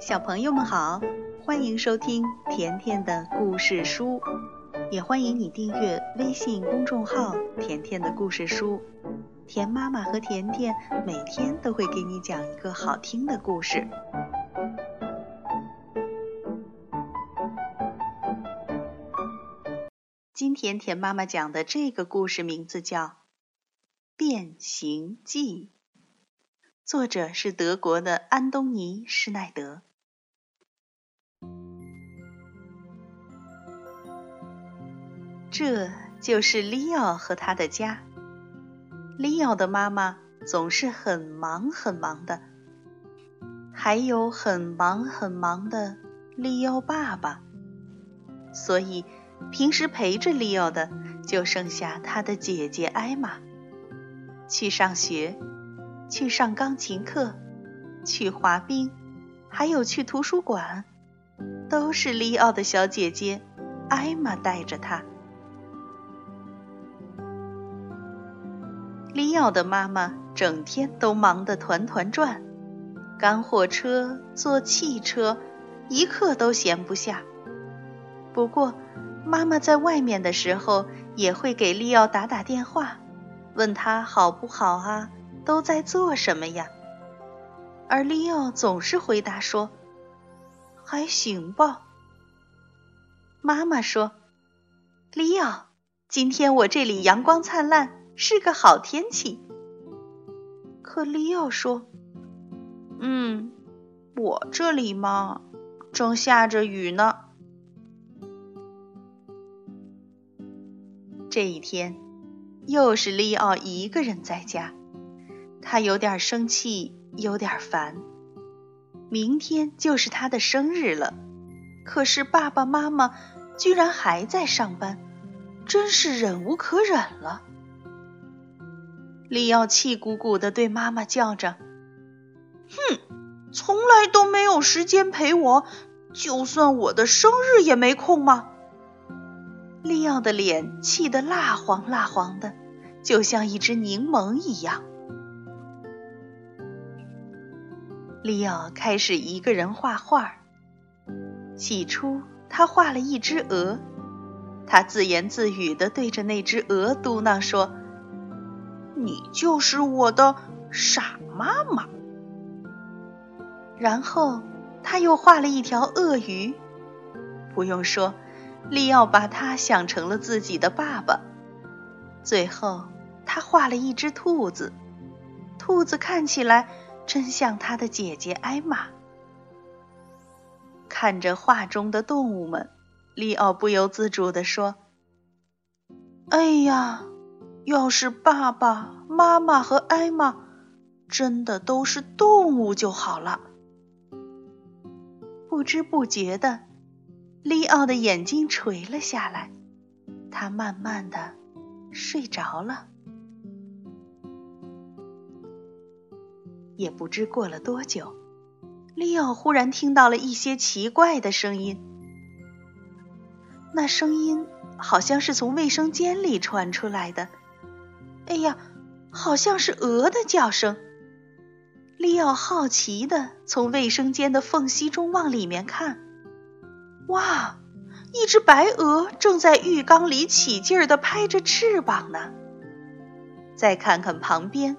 小朋友们好，欢迎收听甜甜的故事书，也欢迎你订阅微信公众号“甜甜的故事书”。甜妈妈和甜甜每天都会给你讲一个好听的故事。今天甜妈妈讲的这个故事名字叫《变形记》，作者是德国的安东尼·施耐德。这就是利奥和他的家。利奥的妈妈总是很忙很忙的，还有很忙很忙的利奥爸爸，所以平时陪着利奥的就剩下他的姐姐艾玛。去上学，去上钢琴课，去滑冰，还有去图书馆，都是利奥的小姐姐艾玛带着他。利奥的妈妈整天都忙得团团转，赶火车、坐汽车，一刻都闲不下。不过，妈妈在外面的时候也会给利奥打打电话，问他好不好啊，都在做什么呀？而利奥总是回答说：“还行吧。”妈妈说：“利奥，今天我这里阳光灿烂。”是个好天气，可利奥说：“嗯，我这里嘛，正下着雨呢。”这一天，又是利奥一个人在家，他有点生气，有点烦。明天就是他的生日了，可是爸爸妈妈居然还在上班，真是忍无可忍了。利奥气鼓鼓地对妈妈叫着：“哼，从来都没有时间陪我，就算我的生日也没空吗？”利奥的脸气得蜡黄蜡黄的，就像一只柠檬一样。利奥开始一个人画画。起初，他画了一只鹅，他自言自语地对着那只鹅嘟囔说。你就是我的傻妈妈。然后他又画了一条鳄鱼，不用说，利奥把他想成了自己的爸爸。最后他画了一只兔子，兔子看起来真像他的姐姐艾玛。看着画中的动物们，利奥不由自主地说：“哎呀！”要是爸爸妈妈和艾玛真的都是动物就好了。不知不觉的，利奥的眼睛垂了下来，他慢慢的睡着了。也不知过了多久，利奥忽然听到了一些奇怪的声音，那声音好像是从卫生间里传出来的。哎呀，好像是鹅的叫声。利奥好奇的从卫生间的缝隙中往里面看，哇，一只白鹅正在浴缸里起劲儿的拍着翅膀呢。再看看旁边，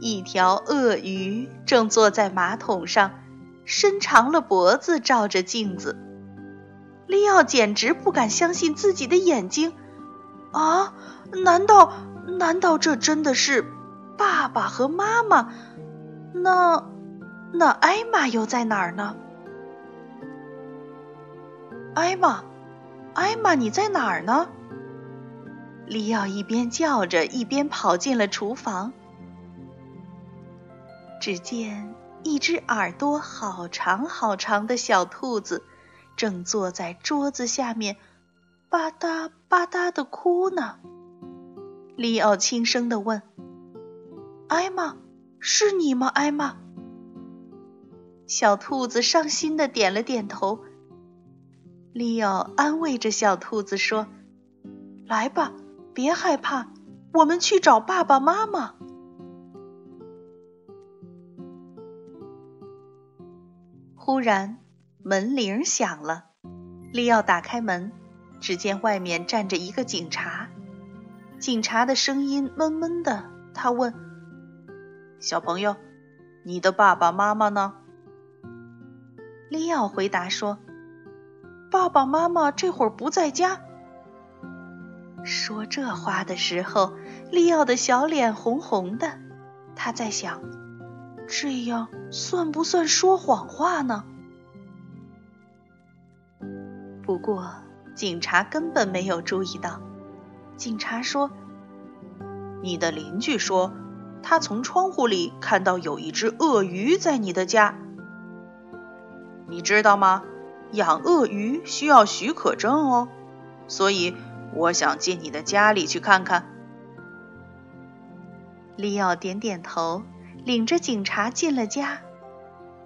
一条鳄鱼正坐在马桶上，伸长了脖子照着镜子。利奥简直不敢相信自己的眼睛，啊，难道？难道这真的是爸爸和妈妈？那那艾玛又在哪儿呢？艾玛，艾玛，你在哪儿呢？利奥一边叫着，一边跑进了厨房。只见一只耳朵好长好长的小兔子，正坐在桌子下面，吧嗒吧嗒的哭呢。利奥轻声地问：“艾玛，是你吗？”艾玛，小兔子伤心的点了点头。利奥安慰着小兔子说：“来吧，别害怕，我们去找爸爸妈妈。”忽然，门铃响了。利奥打开门，只见外面站着一个警察。警察的声音闷闷的，他问：“小朋友，你的爸爸妈妈呢？”利奥回答说：“爸爸妈妈这会儿不在家。”说这话的时候，利奥的小脸红红的。他在想：这样算不算说谎话呢？不过，警察根本没有注意到。警察说：“你的邻居说，他从窗户里看到有一只鳄鱼在你的家。你知道吗？养鳄鱼需要许可证哦。所以，我想进你的家里去看看。”利奥点点头，领着警察进了家。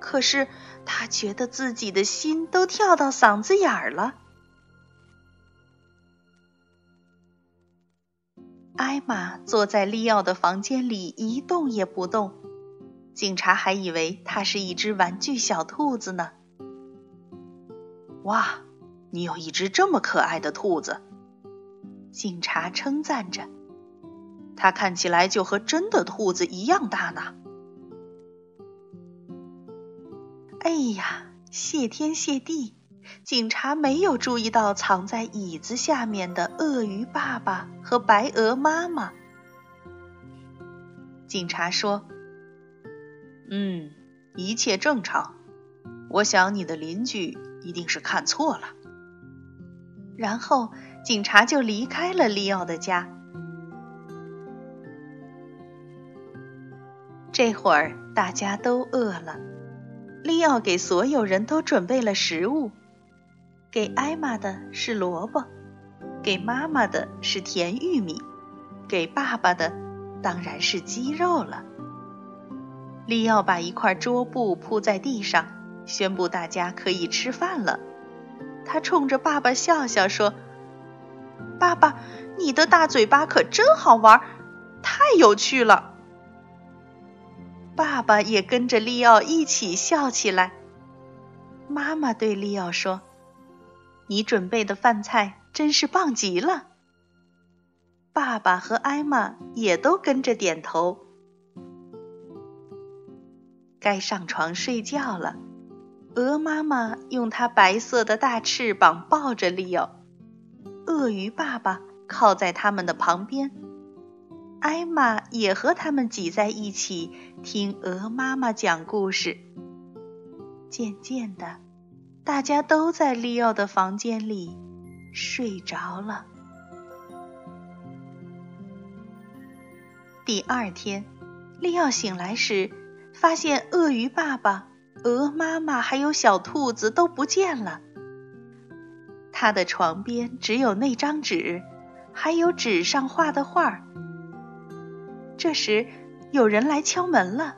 可是他觉得自己的心都跳到嗓子眼儿了。艾玛坐在利奥的房间里一动也不动，警察还以为他是一只玩具小兔子呢。哇，你有一只这么可爱的兔子！警察称赞着。它看起来就和真的兔子一样大呢。哎呀，谢天谢地，警察没有注意到藏在椅子下面的鳄鱼爸爸和白鹅妈妈。警察说：“嗯，一切正常。我想你的邻居一定是看错了。”然后，警察就离开了利奥的家。这会儿大家都饿了，利奥给所有人都准备了食物，给艾玛的是萝卜，给妈妈的是甜玉米，给爸爸的当然是鸡肉了。利奥把一块桌布铺在地上，宣布大家可以吃饭了。他冲着爸爸笑笑说：“爸爸，你的大嘴巴可真好玩，太有趣了。”爸爸也跟着利奥一起笑起来。妈妈对利奥说：“你准备的饭菜真是棒极了。”爸爸和艾玛也都跟着点头。该上床睡觉了。鹅妈妈用它白色的大翅膀抱着利奥，鳄鱼爸爸靠在他们的旁边。艾玛也和他们挤在一起听鹅妈妈讲故事。渐渐的，大家都在利奥的房间里睡着了。第二天，利奥醒来时，发现鳄鱼爸爸、鹅妈妈还有小兔子都不见了。他的床边只有那张纸，还有纸上画的画。这时，有人来敲门了。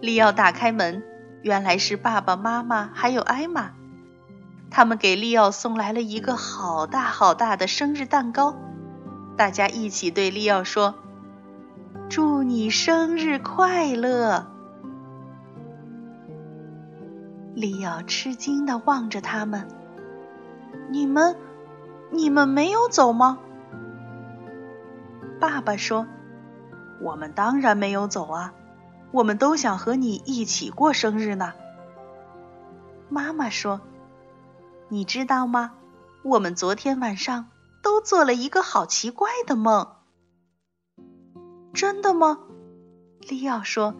利奥打开门，原来是爸爸妈妈还有艾玛。他们给利奥送来了一个好大好大的生日蛋糕。大家一起对利奥说：“祝你生日快乐！”利奥吃惊的望着他们：“你们，你们没有走吗？”爸爸说。我们当然没有走啊，我们都想和你一起过生日呢。妈妈说：“你知道吗？我们昨天晚上都做了一个好奇怪的梦。”真的吗？利奥说：“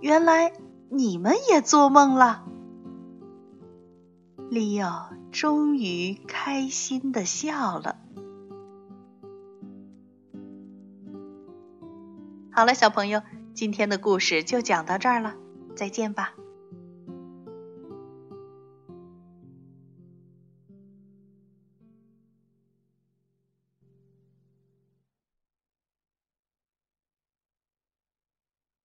原来你们也做梦了。”利奥终于开心的笑了。好了，小朋友，今天的故事就讲到这儿了，再见吧。